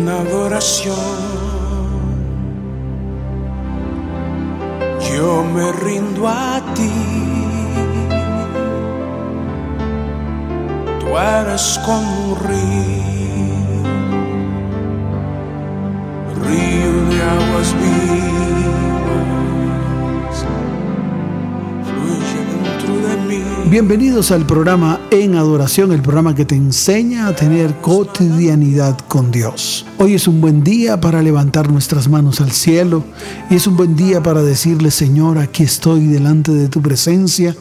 en adoración. Yo me rindo a ti. Tú eres como un río, río de aguas vivas, Bienvenidos al programa En Adoración, el programa que te enseña a tener cotidianidad con Dios. Hoy es un buen día para levantar nuestras manos al cielo y es un buen día para decirle, Señor, aquí estoy delante de tu presencia.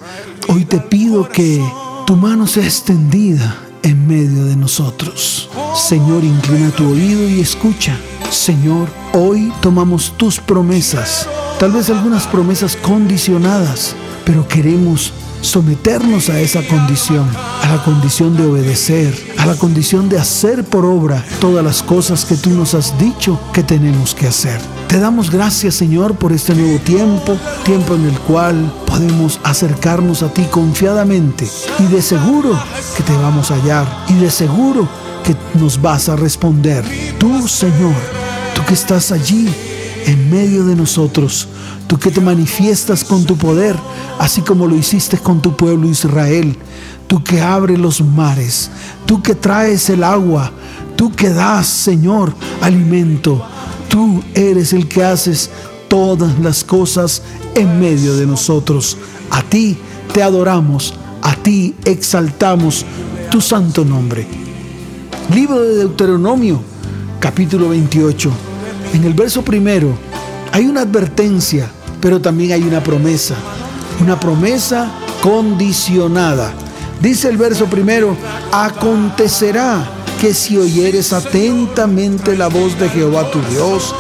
Hoy te pido que tu mano sea extendida en medio de nosotros. Señor, inclina tu oído y escucha. Señor, hoy tomamos tus promesas, tal vez algunas promesas condicionadas, pero queremos someternos a esa condición, a la condición de obedecer, a la condición de hacer por obra todas las cosas que tú nos has dicho que tenemos que hacer. Te damos gracias Señor por este nuevo tiempo, tiempo en el cual podemos acercarnos a ti confiadamente y de seguro que te vamos a hallar y de seguro que nos vas a responder. Tú Señor, tú que estás allí en medio de nosotros, tú que te manifiestas con tu poder, así como lo hiciste con tu pueblo Israel, tú que abres los mares, tú que traes el agua, tú que das, Señor, alimento, tú eres el que haces todas las cosas en medio de nosotros. A ti te adoramos, a ti exaltamos tu santo nombre. Libro de Deuteronomio, capítulo 28. En el verso primero hay una advertencia, pero también hay una promesa. Una promesa condicionada. Dice el verso primero, acontecerá que si oyeres atentamente la voz de Jehová tu Dios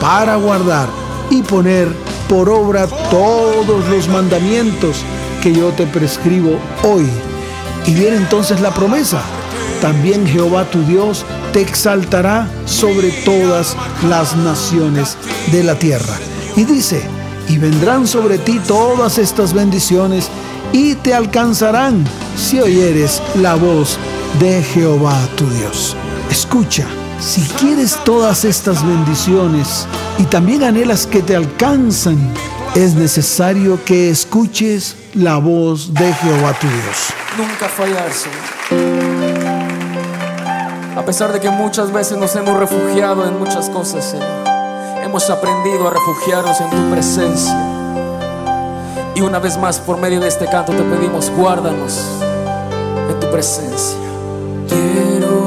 para guardar y poner por obra todos los mandamientos que yo te prescribo hoy. Y viene entonces la promesa. También Jehová tu Dios te exaltará sobre todas las naciones de la tierra. Y dice, y vendrán sobre ti todas estas bendiciones y te alcanzarán si oyeres la voz de Jehová tu Dios. Escucha, si quieres todas estas bendiciones y también anhelas que te alcanzan, es necesario que escuches la voz de Jehová tu Dios. Nunca fallar, Señor. A pesar de que muchas veces nos hemos refugiado en muchas cosas, Señor, hemos aprendido a refugiarnos en tu presencia. Y una vez más, por medio de este canto, te pedimos, guárdanos en tu presencia. Quiero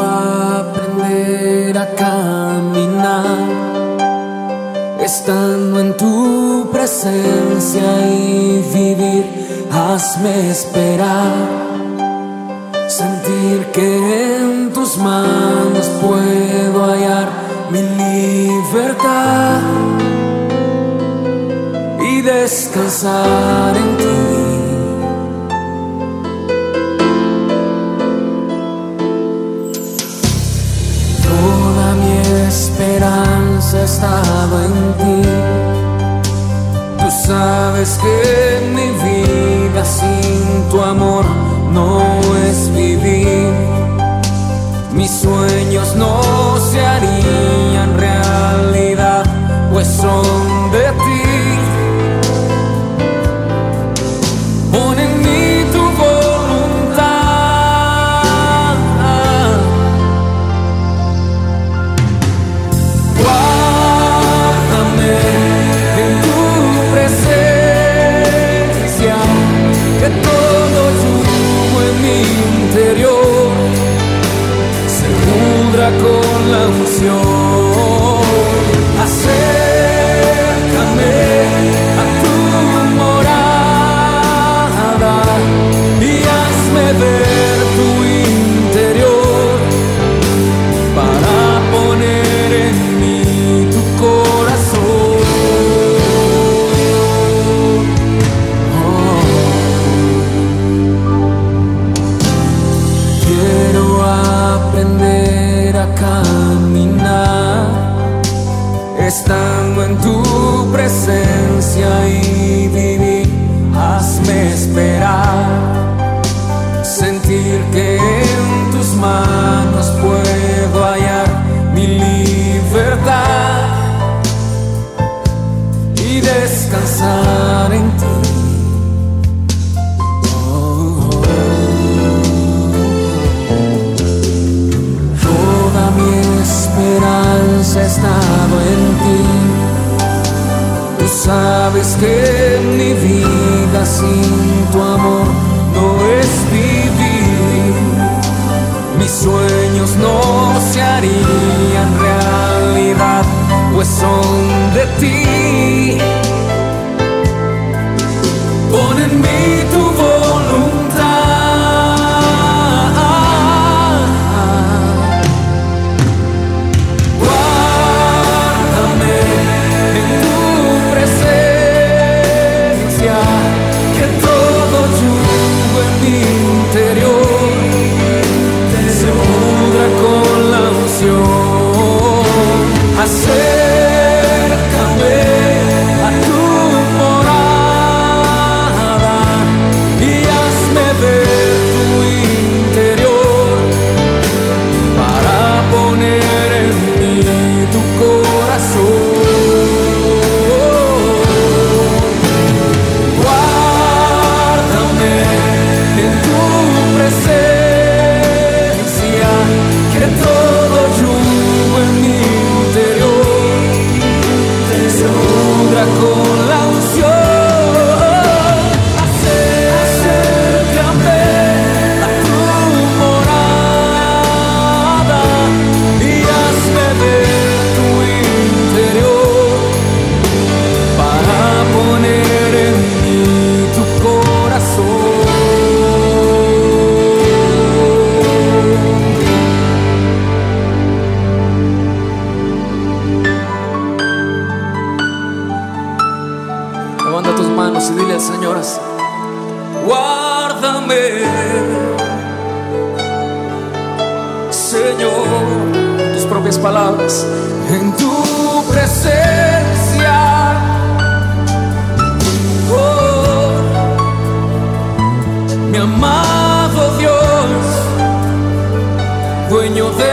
aprender a caminar, estando en tu presencia y vivir. Hazme esperar sentir que en tus manos puedo hallar mi libertad y descansar en ti. Toda mi esperanza ha estado en ti. Tú sabes que mi vida son de ti. En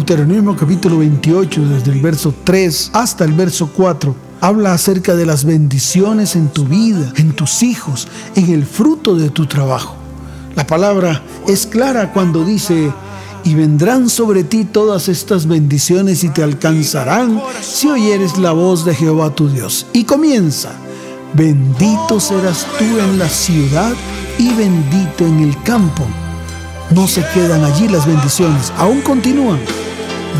Deuteronomio capítulo 28, desde el verso 3 hasta el verso 4, habla acerca de las bendiciones en tu vida, en tus hijos, en el fruto de tu trabajo. La palabra es clara cuando dice, y vendrán sobre ti todas estas bendiciones y te alcanzarán si oyeres la voz de Jehová tu Dios. Y comienza, bendito serás tú en la ciudad y bendito en el campo no se quedan allí las bendiciones, aún continúan.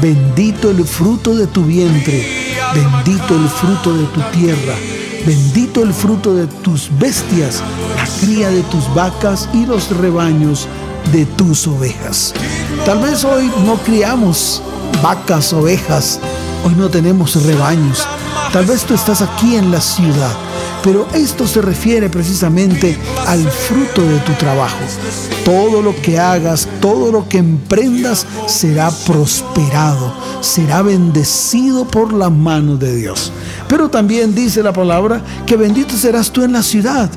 Bendito el fruto de tu vientre, bendito el fruto de tu tierra, bendito el fruto de tus bestias, la cría de tus vacas y los rebaños de tus ovejas. Tal vez hoy no criamos vacas, ovejas, hoy no tenemos rebaños. Tal vez tú estás aquí en la ciudad pero esto se refiere precisamente al fruto de tu trabajo. Todo lo que hagas, todo lo que emprendas será prosperado, será bendecido por la mano de Dios. Pero también dice la palabra que bendito serás tú en la ciudad,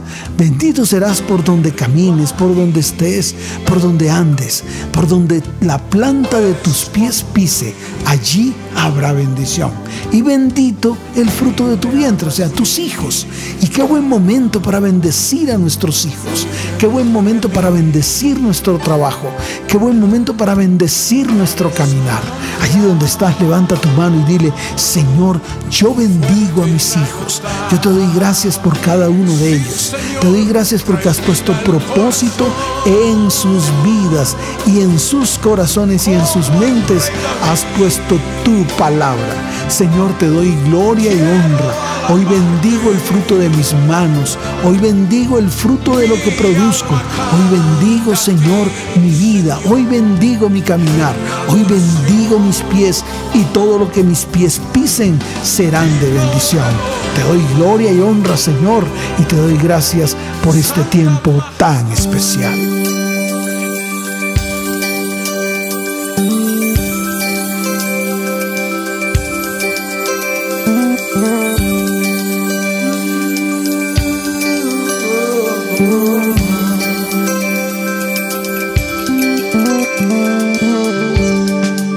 bendito serás por donde camines, por donde estés, por donde andes, por donde la planta de tus pies pise, allí habrá bendición. Y bendito el fruto de tu vientre, o sea, tus hijos. Y qué buen momento para bendecir a nuestros hijos, qué buen momento para bendecir nuestro trabajo, qué buen momento para bendecir nuestro caminar. Allí donde estás, levanta tu mano y dile, Señor, yo bendigo a mis hijos. Yo te doy gracias por cada uno de ellos. Doy gracias porque has puesto propósito en sus vidas y en sus corazones y en sus mentes. Has puesto tu palabra. Señor, te doy gloria y honra. Hoy bendigo el fruto de mis manos. Hoy bendigo el fruto de lo que produzco. Hoy bendigo, Señor, mi vida. Hoy bendigo mi caminar. Hoy bendigo mis pies y todo lo que mis pies pisen serán de bendición. Te doy gloria y honra, Señor, y te doy gracias por este tiempo tan especial.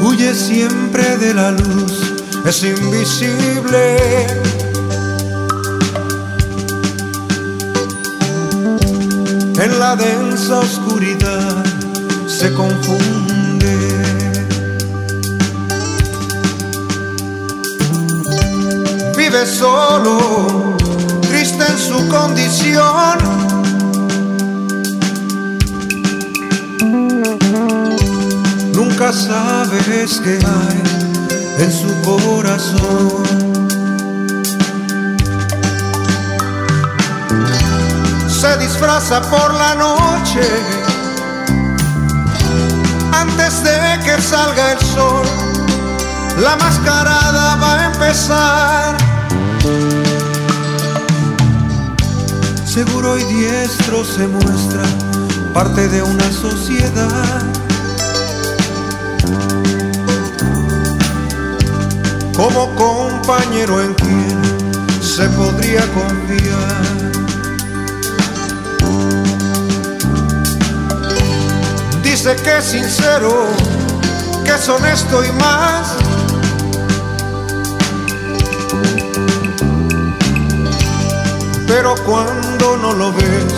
Huye siempre de la luz, es invisible la densa oscuridad se confunde. Vive solo, triste en su condición nunca sabes qué hay en su corazón. Disfraza por la noche antes de que salga el sol. La mascarada va a empezar. Seguro y diestro se muestra parte de una sociedad como compañero en quien se podría confiar. Dice que es sincero, que es honesto y más. Pero cuando no lo ves,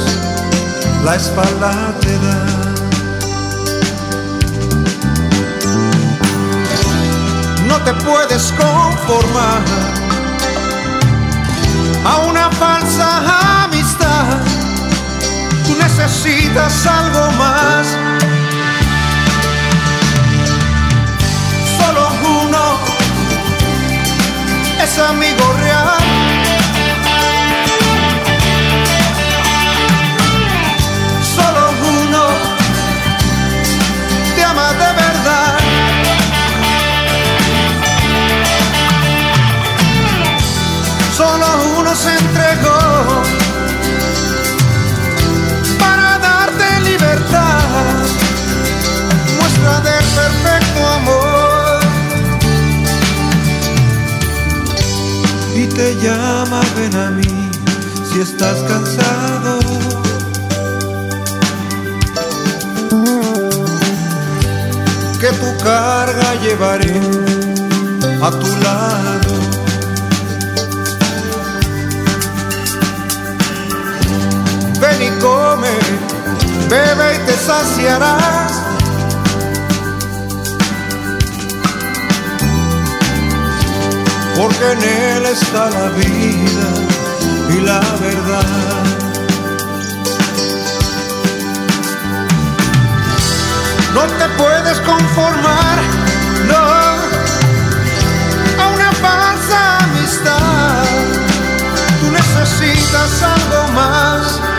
la espalda te da. no te puedes conformar a una falsa amistad. Tú necesitas algo más. Amigo real. Solo uno te ama de verdad. solo uno se entregó para darte libertad, muestra del perfecto te llama, ven a mí, si estás cansado. Que tu carga llevaré a tu lado. ven y come, bebe y te saciarás. Porque en él está la vida y la verdad. No te puedes conformar, no, a una falsa amistad. Tú necesitas algo más.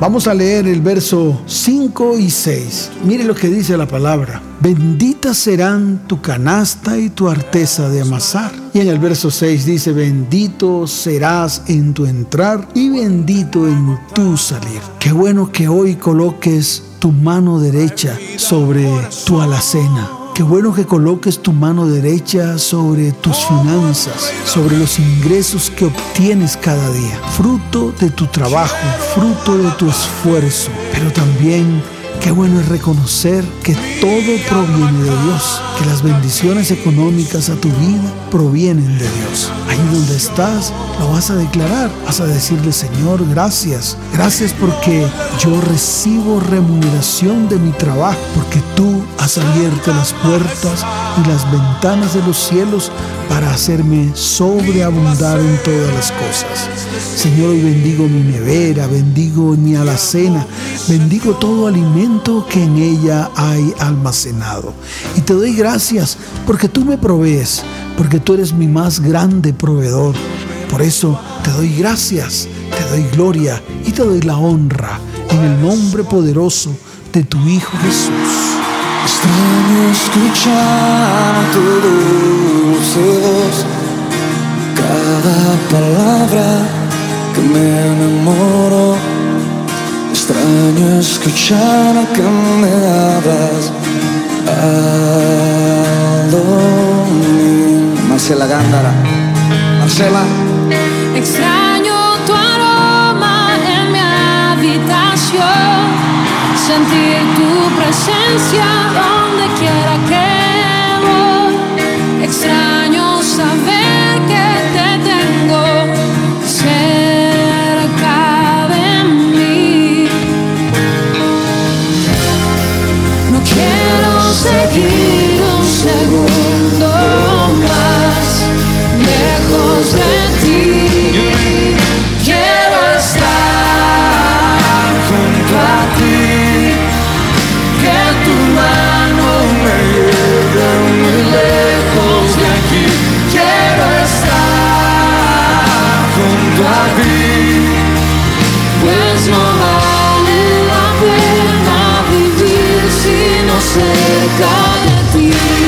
Vamos a leer el verso 5 y 6. Mire lo que dice la palabra. Benditas serán tu canasta y tu arteza de amasar. Y en el verso 6 dice, bendito serás en tu entrar y bendito en tu salir. Qué bueno que hoy coloques tu mano derecha sobre tu alacena. Qué bueno que coloques tu mano derecha sobre tus finanzas, sobre los ingresos que obtienes cada día, fruto de tu trabajo, fruto de tu esfuerzo, pero también Qué bueno es reconocer que todo proviene de Dios, que las bendiciones económicas a tu vida provienen de Dios. Ahí donde estás, lo vas a declarar, vas a decirle, Señor, gracias. Gracias porque yo recibo remuneración de mi trabajo, porque tú has abierto las puertas y las ventanas de los cielos para hacerme sobreabundar en todas las cosas. Señor, hoy bendigo mi nevera, bendigo mi alacena, bendigo todo alimento que en ella hay almacenado. Y te doy gracias porque tú me provees, porque tú eres mi más grande proveedor. Por eso te doy gracias, te doy gloria y te doy la honra en el nombre poderoso de tu Hijo Jesús. Extraño escuchar tu dulce voz, cada palabra que me enamoro. Extraño escuchar que me hablas. Marcela Gándara, Marcela. Extraño tu aroma en mi habitación, sentir tu presencia donde quiera que voy. Extraño saber seguir un segundo más lejos de ti. Quiero estar junto a ti. Que tu mano me lleve muy lejos de aquí. Quiero estar junto a ti. Cerca de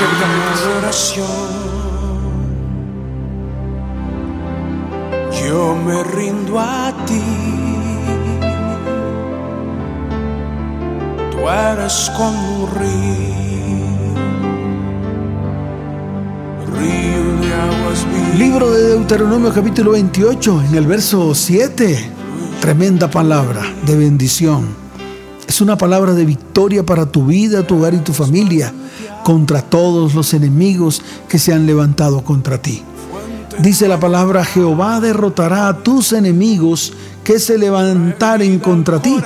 de ti. adoración. Yo me rindo a ti. Tú eres como un río, río de aguas vivas. Libro de Deuteronomio capítulo 28, en el verso 7. Tremenda palabra de bendición. Es una palabra de victoria para tu vida, tu hogar y tu familia contra todos los enemigos que se han levantado contra ti. Dice la palabra, Jehová derrotará a tus enemigos que se levantaren contra ti.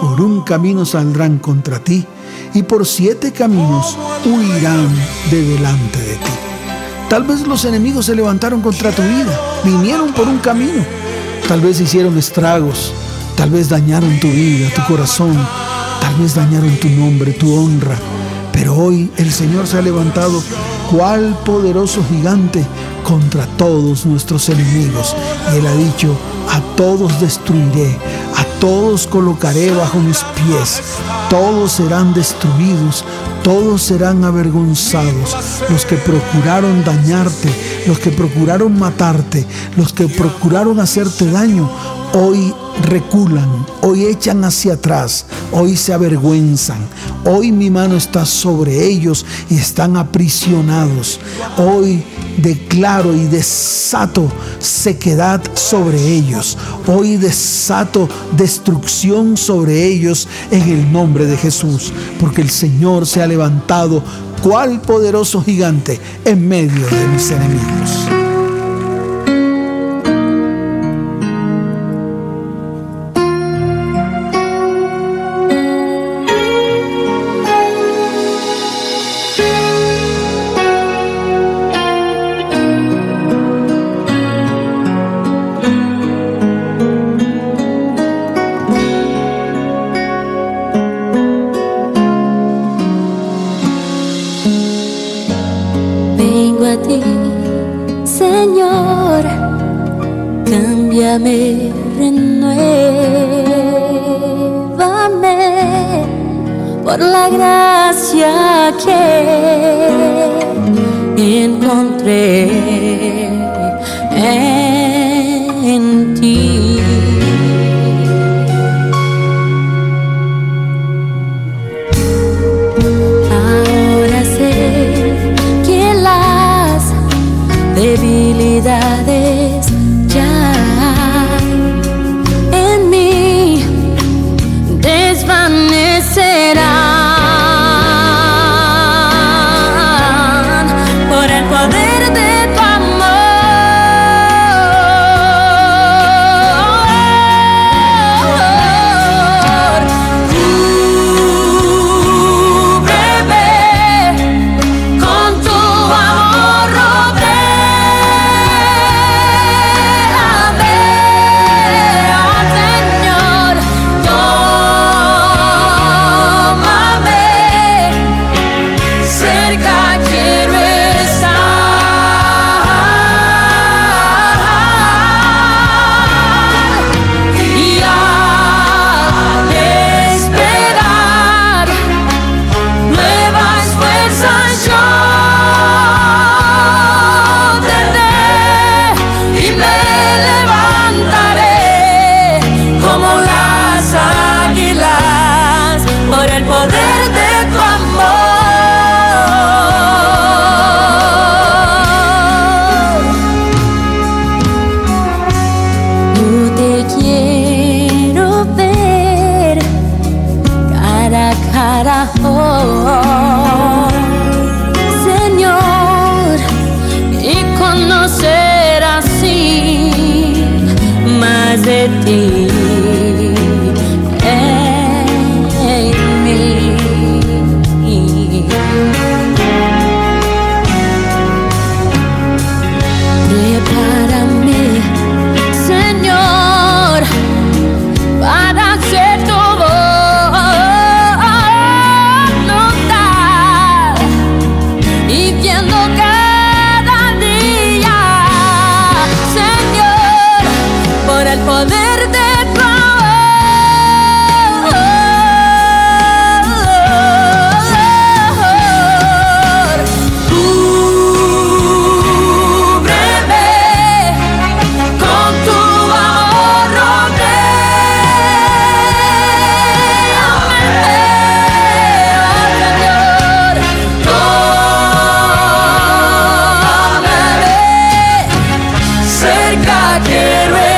Por un camino saldrán contra ti y por siete caminos huirán de delante de ti. Tal vez los enemigos se levantaron contra tu vida, vinieron por un camino, tal vez hicieron estragos, tal vez dañaron tu vida, tu corazón, tal vez dañaron tu nombre, tu honra. Pero hoy el Señor se ha levantado cual poderoso gigante contra todos nuestros enemigos. Y Él ha dicho, a todos destruiré, a todos colocaré bajo mis pies, todos serán destruidos, todos serán avergonzados, los que procuraron dañarte, los que procuraron matarte, los que procuraron hacerte daño, hoy reculan, hoy echan hacia atrás, hoy se avergüenzan, hoy mi mano está sobre ellos y están aprisionados, hoy declaro y desato sequedad sobre ellos, hoy desato destrucción sobre ellos en el nombre de Jesús, porque el Señor se ha levantado cual poderoso gigante en medio de mis enemigos. cerca quiero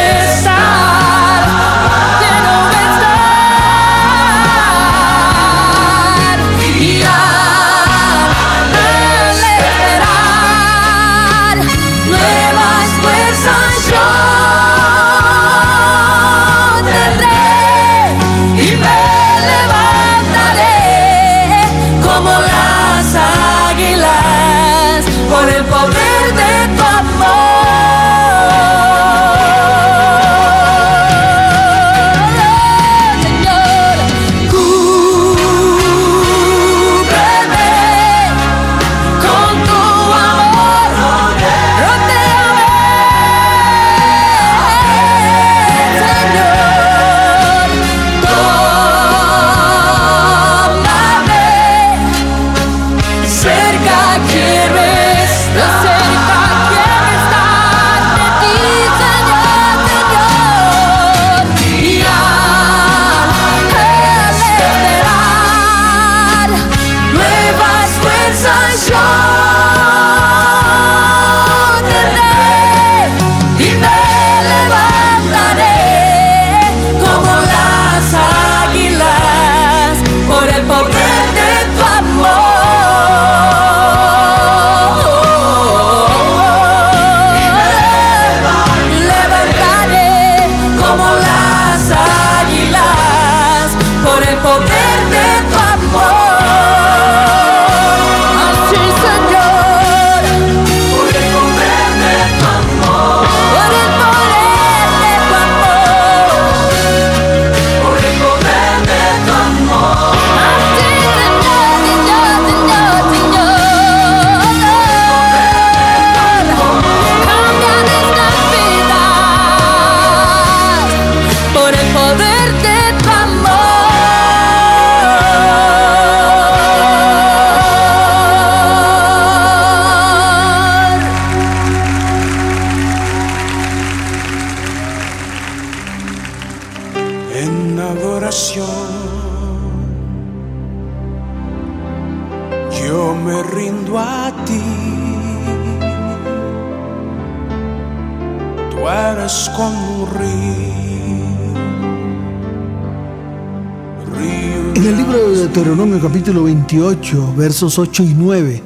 28, versos 8 y 9,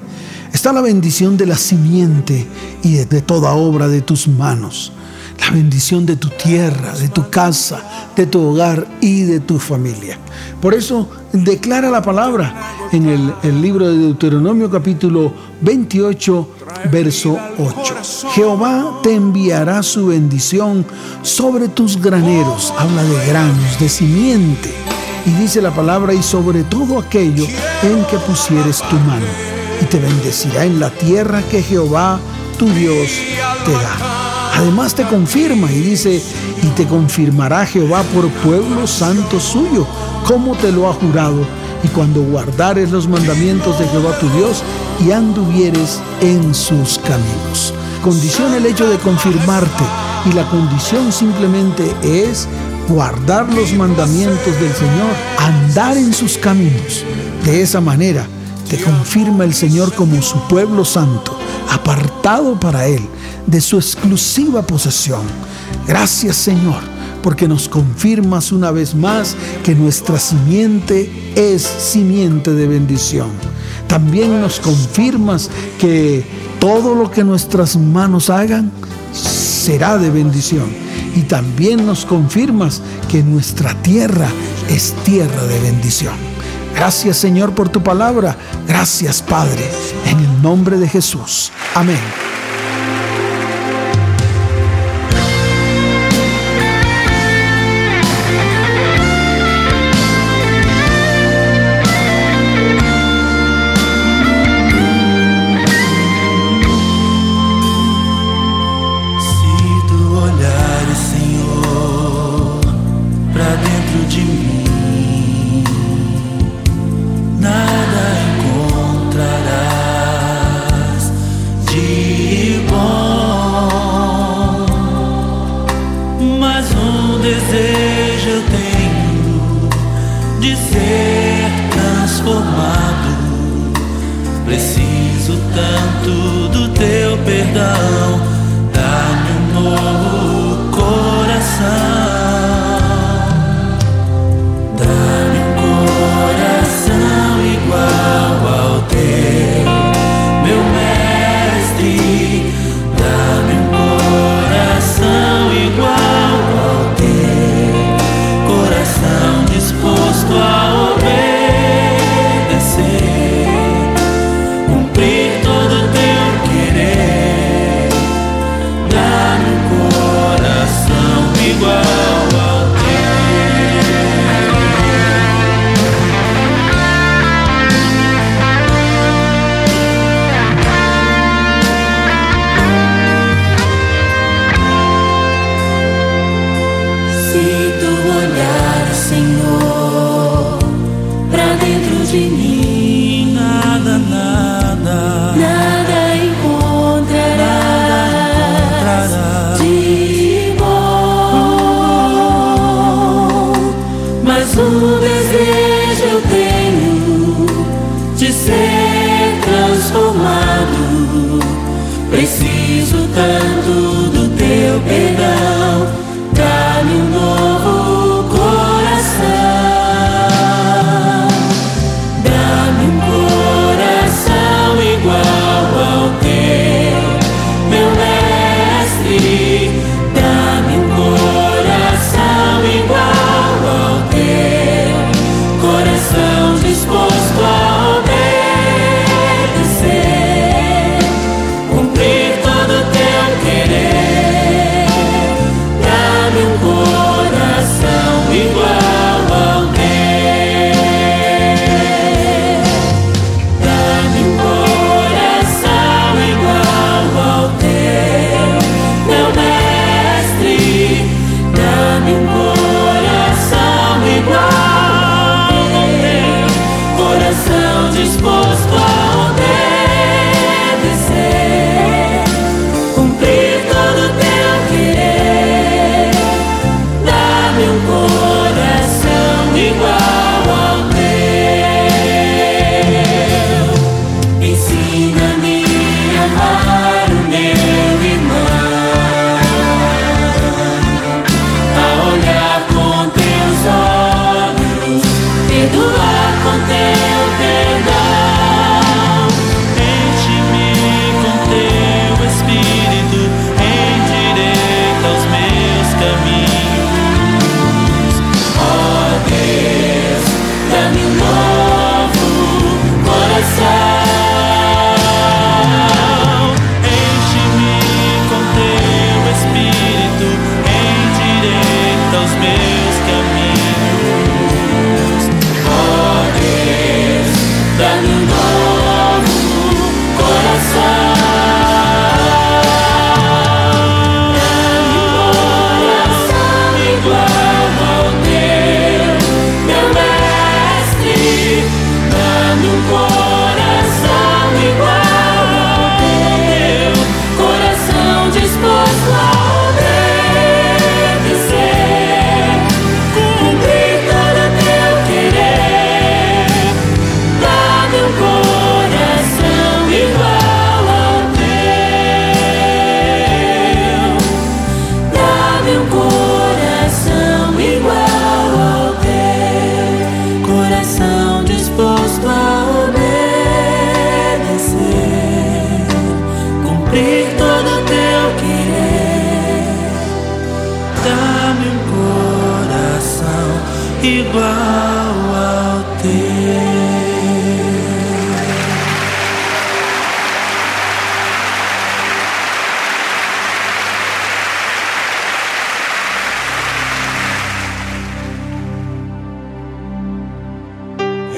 está la bendición de la simiente y de, toda obra de tus manos la bendición de tu tierra, de tu casa, de tu hogar y de tu familia. Por eso declara la palabra en el, libro de Deuteronomio capítulo 28, verso 8. Jehová te enviará su bendición sobre tus graneros. Habla de granos, de simiente. Y dice la palabra, y sobre todo aquello en que pusieres tu mano. Y te bendecirá en la tierra que Jehová, tu Dios, te da. Además te confirma y dice, y te confirmará Jehová por pueblo santo suyo, como te lo ha jurado, y cuando guardares los mandamientos de Jehová tu Dios y anduvieres en sus caminos. Condición el hecho de confirmarte y la condición simplemente es guardar los mandamientos del Señor, andar en sus caminos. De esa manera te confirma el Señor como su pueblo santo, apartado para Él de su exclusiva posesión. Gracias Señor, porque nos confirmas una vez más que nuestra simiente es simiente de bendición. También nos confirmas que todo lo que nuestras manos hagan será de bendición. Y también nos confirmas que nuestra tierra es tierra de bendición. Gracias Señor por tu palabra. Gracias Padre. En el nombre de Jesús. Amén.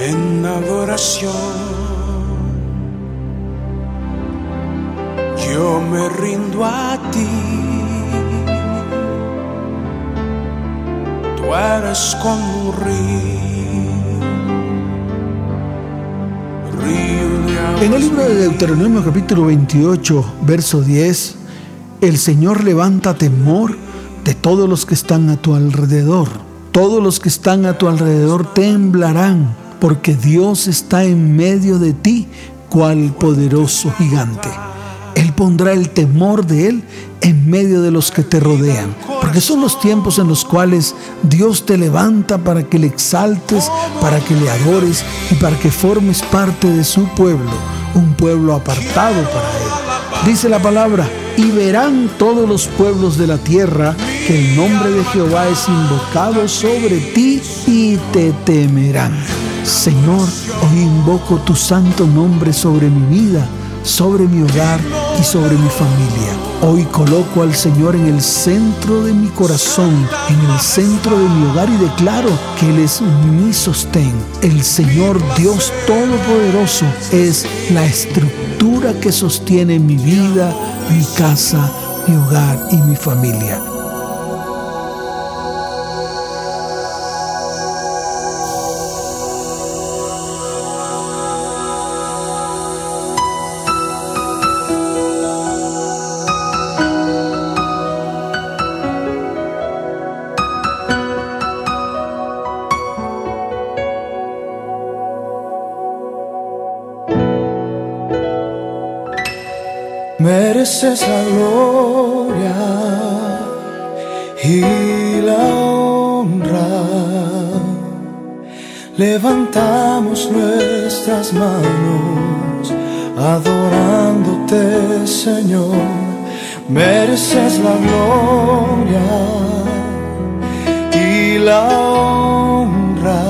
En adoración yo me rindo a ti. eres como un río. En el libro de Deuteronomio capítulo 28, verso 10, el Señor levanta temor de todos los que están a tu alrededor. Todos los que están a tu alrededor temblarán, porque Dios está en medio de ti, cual poderoso gigante. Él pondrá el temor de Él en medio de los que te rodean. Porque son los tiempos en los cuales Dios te levanta para que le exaltes, para que le adores y para que formes parte de su pueblo, un pueblo apartado para Él. Dice la palabra, y verán todos los pueblos de la tierra que el nombre de Jehová es invocado sobre ti y te temerán. Señor, hoy invoco tu santo nombre sobre mi vida sobre mi hogar y sobre mi familia. Hoy coloco al Señor en el centro de mi corazón, en el centro de mi hogar y declaro que Él es mi sostén. El Señor Dios Todopoderoso es la estructura que sostiene mi vida, mi casa, mi hogar y mi familia. Gloria y la honra. Levantamos nuestras manos adorándote, Señor. Mereces la gloria y la honra.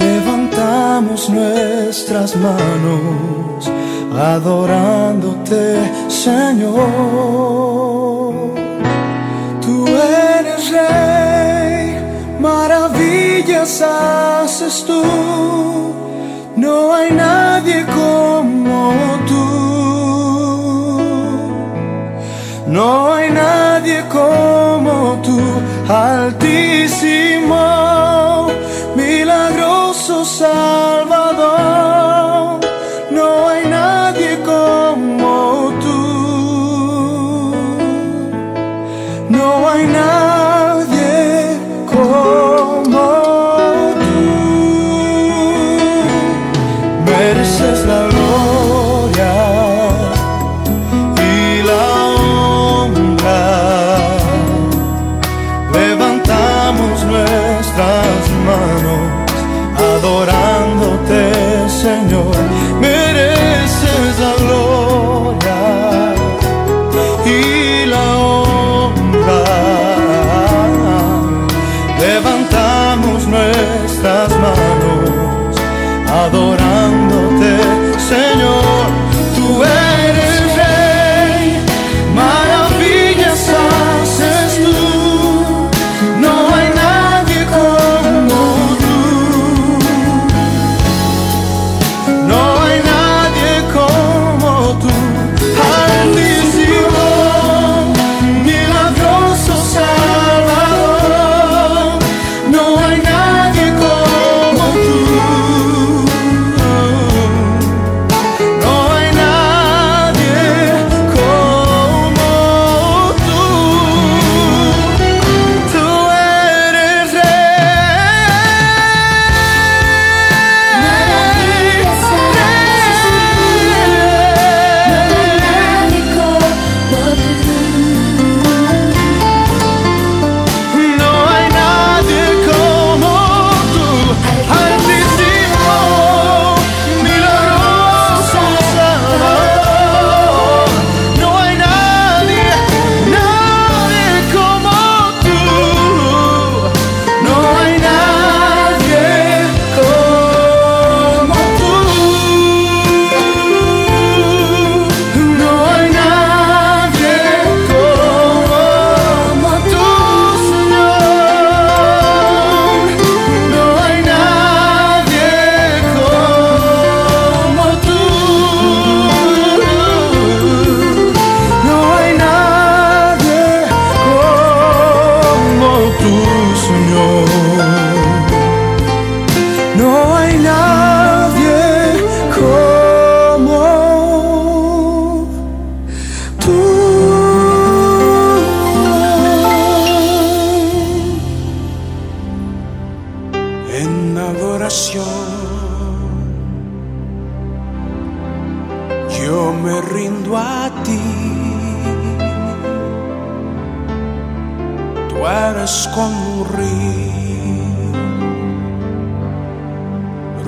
Levantamos nuestras manos adorándote, Señor. Tú eres rey, maravillas haces tú. No hay nadie como tú. No hay nadie como tú, altísimo, milagroso Salvador.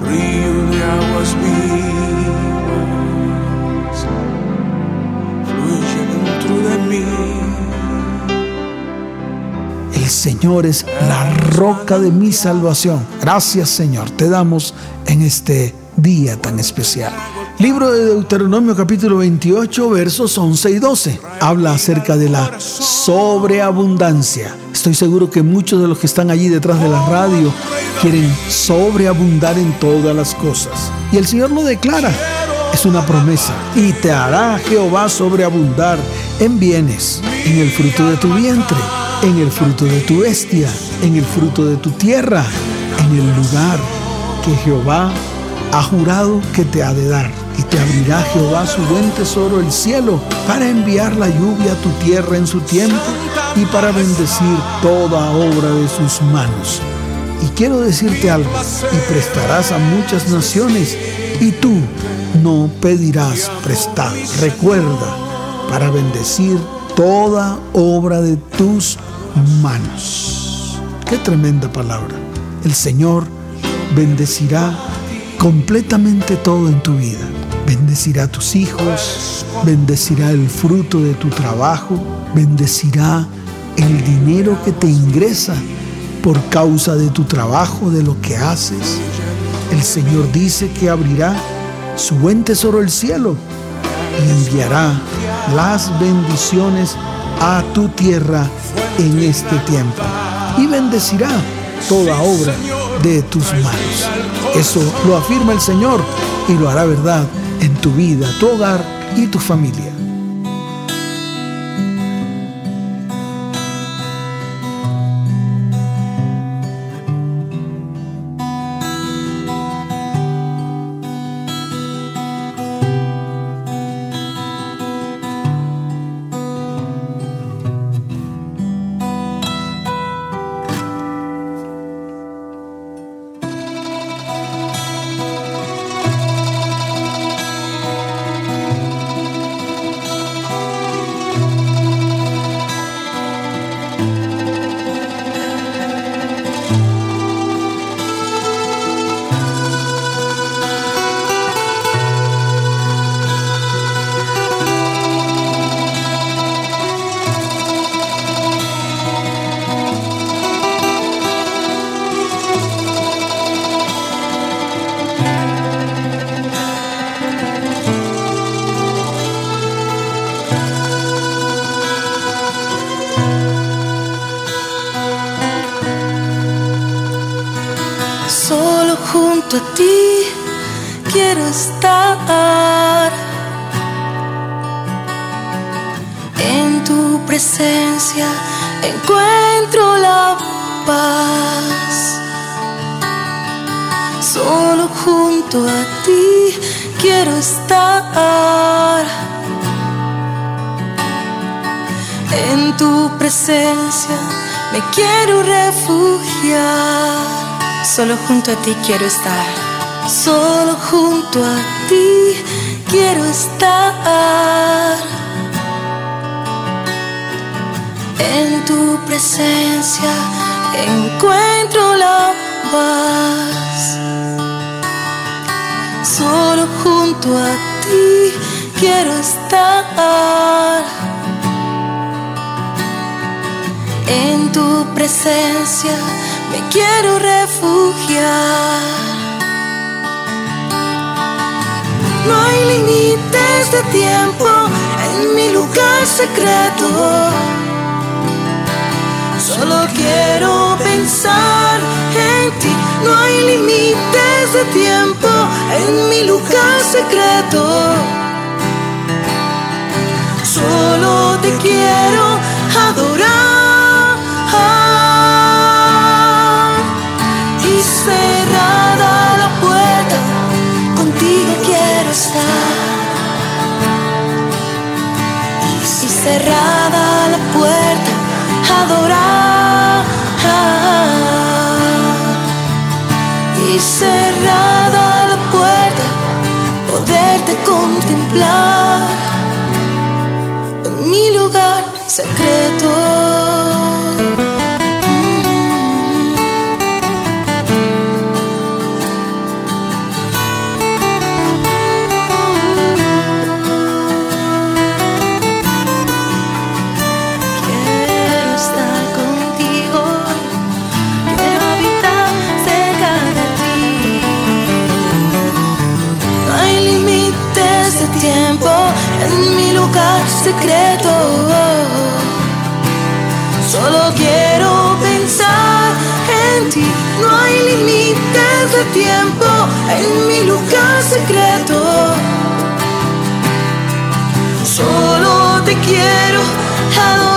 Río, de aguas vivas, dentro de mí. El Señor es la roca de mi salvación. Gracias Señor, te damos en este día tan especial. Libro de Deuteronomio capítulo 28 versos 11 y 12. Habla acerca de la sobreabundancia. Estoy seguro que muchos de los que están allí detrás de la radio quieren sobreabundar en todas las cosas. Y el Señor lo declara. Es una promesa. Y te hará Jehová sobreabundar en bienes, en el fruto de tu vientre en el fruto de tu bestia, en el fruto de tu tierra, en el lugar que Jehová ha jurado que te ha de dar. Y te abrirá Jehová su buen tesoro, el cielo, para enviar la lluvia a tu tierra en su tiempo y para bendecir toda obra de sus manos. Y quiero decirte algo, y prestarás a muchas naciones, y tú no pedirás prestado. Recuerda, para bendecir toda obra de tus manos. Qué tremenda palabra. El Señor bendecirá completamente todo en tu vida. Bendecirá a tus hijos, bendecirá el fruto de tu trabajo, bendecirá el dinero que te ingresa por causa de tu trabajo, de lo que haces. El Señor dice que abrirá su buen tesoro el cielo y enviará las bendiciones a tu tierra en este tiempo y bendecirá toda obra de tus manos. Eso lo afirma el Señor y lo hará verdad en tu vida, tu hogar y tu familia. Quiero refugiar. Solo junto a ti quiero estar. Solo junto a ti quiero estar. En tu presencia encuentro la paz. Solo junto a ti quiero estar. En tu presencia me quiero refugiar. No hay límites de tiempo en mi lugar secreto. Solo quiero pensar en ti. No hay límites de tiempo en mi lugar secreto. Solo te quiero adorar. Y cerrada la puerta, adorar. y cerrada la puerta, poderte contemplar en mi lugar secreto. No hay límites de tiempo en mi lugar secreto. Solo te quiero adorar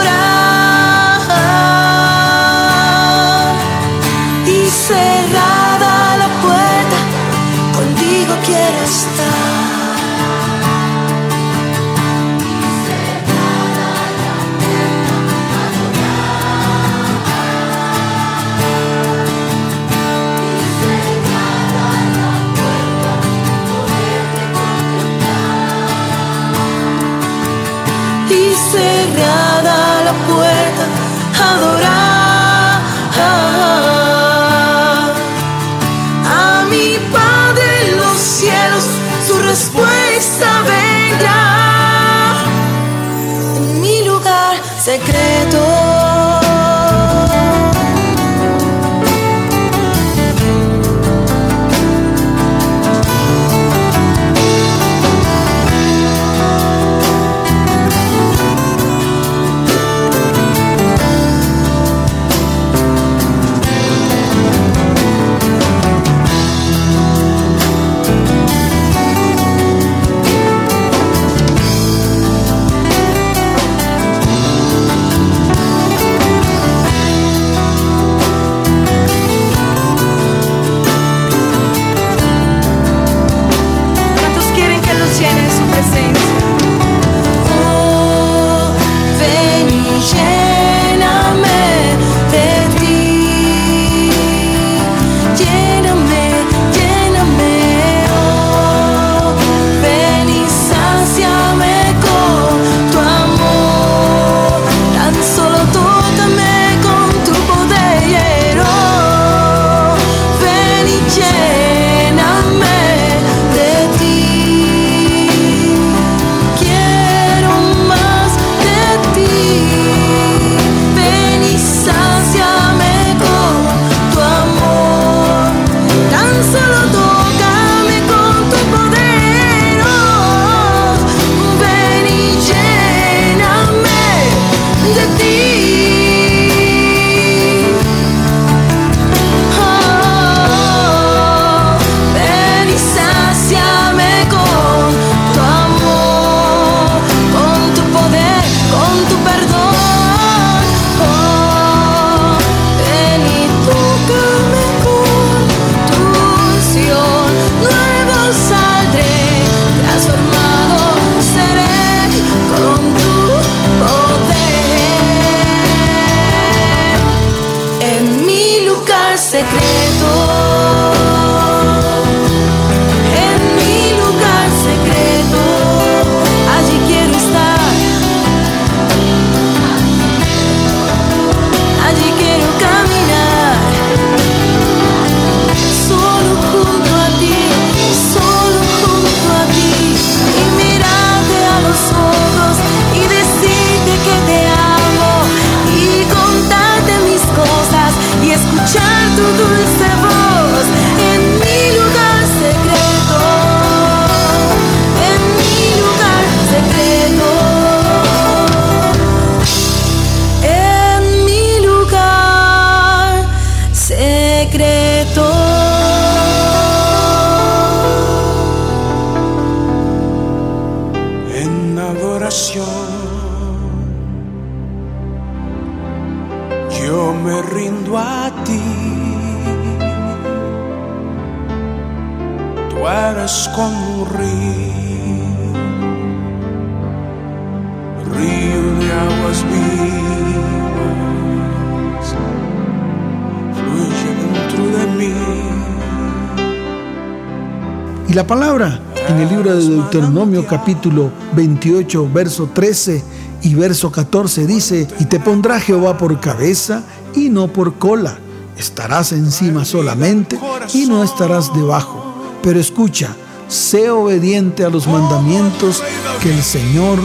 de Deuteronomio capítulo 28, verso 13 y verso 14 dice, y te pondrá Jehová por cabeza y no por cola. Estarás encima solamente y no estarás debajo. Pero escucha, sé obediente a los mandamientos que el Señor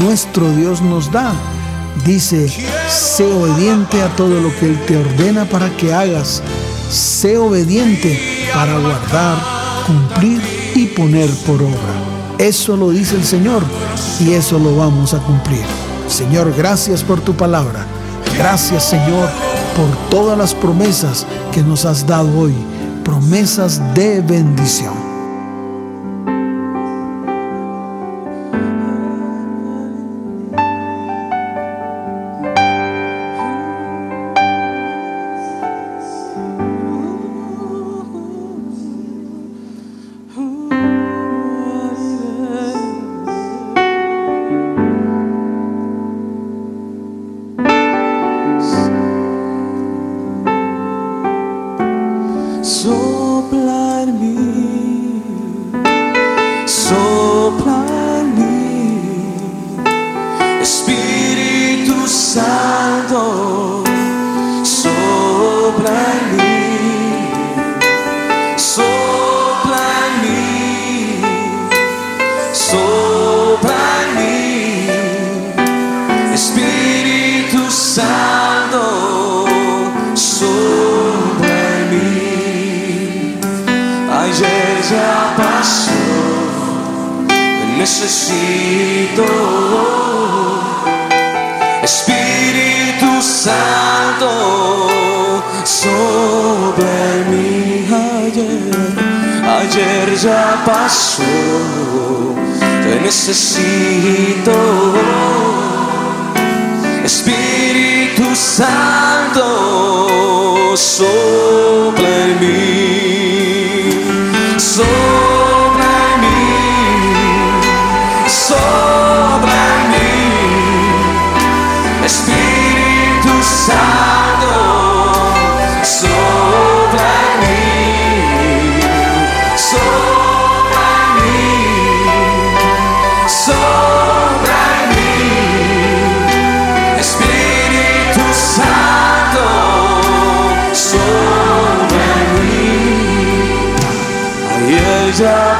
nuestro Dios nos da. Dice, sé obediente a todo lo que Él te ordena para que hagas. Sé obediente para guardar, cumplir y poner por obra. Eso lo dice el Señor y eso lo vamos a cumplir. Señor, gracias por tu palabra. Gracias, Señor, por todas las promesas que nos has dado hoy. Promesas de bendición. pasó. Te necesito, Espíritu Santo, sopla en mí.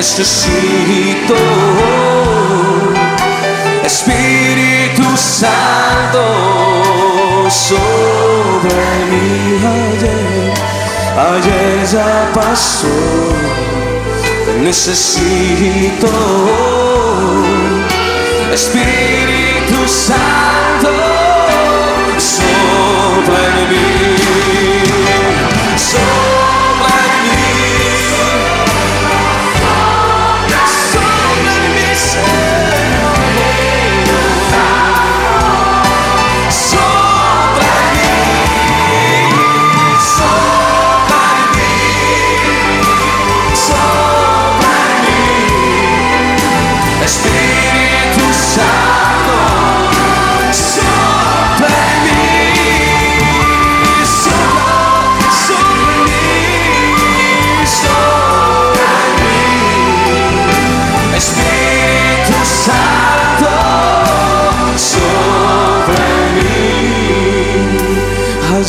necesito. Espíritu Santo sobre mí ayer, ayer ya pasó, te necesito. Espíritu Santo sobre mí.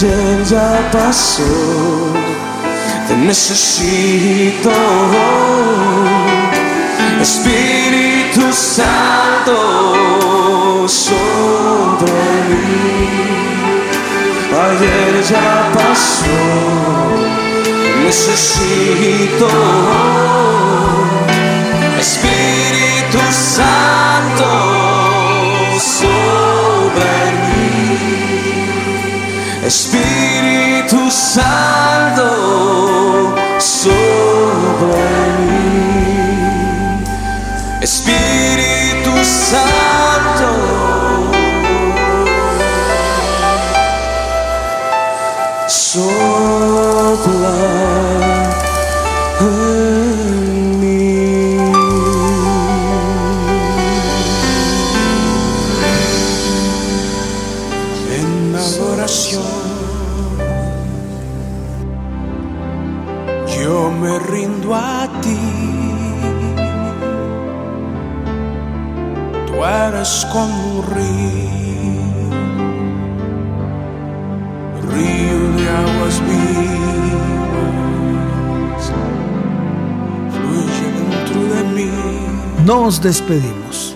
Ayer ya pasó. Te necesito, Espíritu Santo, sobre mí. Ayer ya pasó, necesito, Espíritu Espíritu Santo sobre Nos despedimos.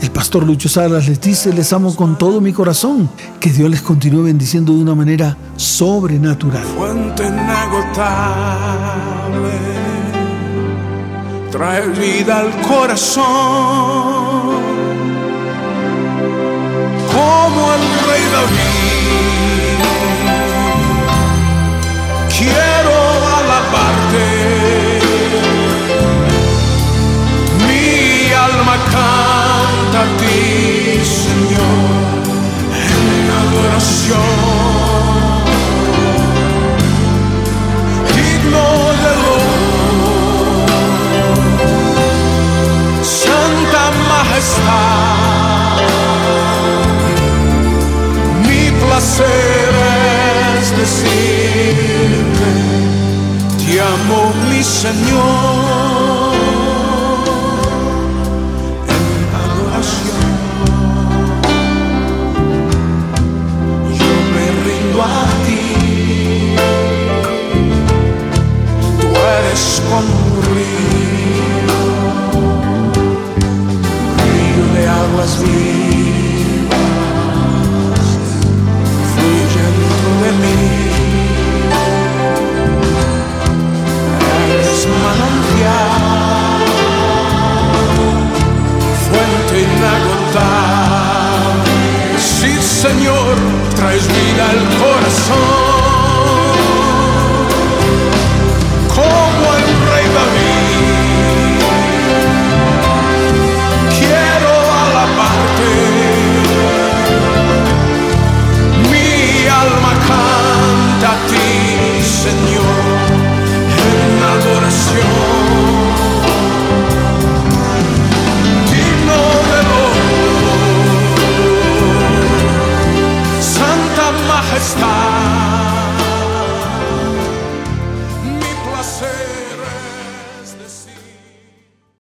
El pastor Lucho Salas les dice, les amo con todo mi corazón. Que Dios les continúe bendiciendo de una manera sobrenatural. fuente inagotable, trae vida al corazón, como el rey David.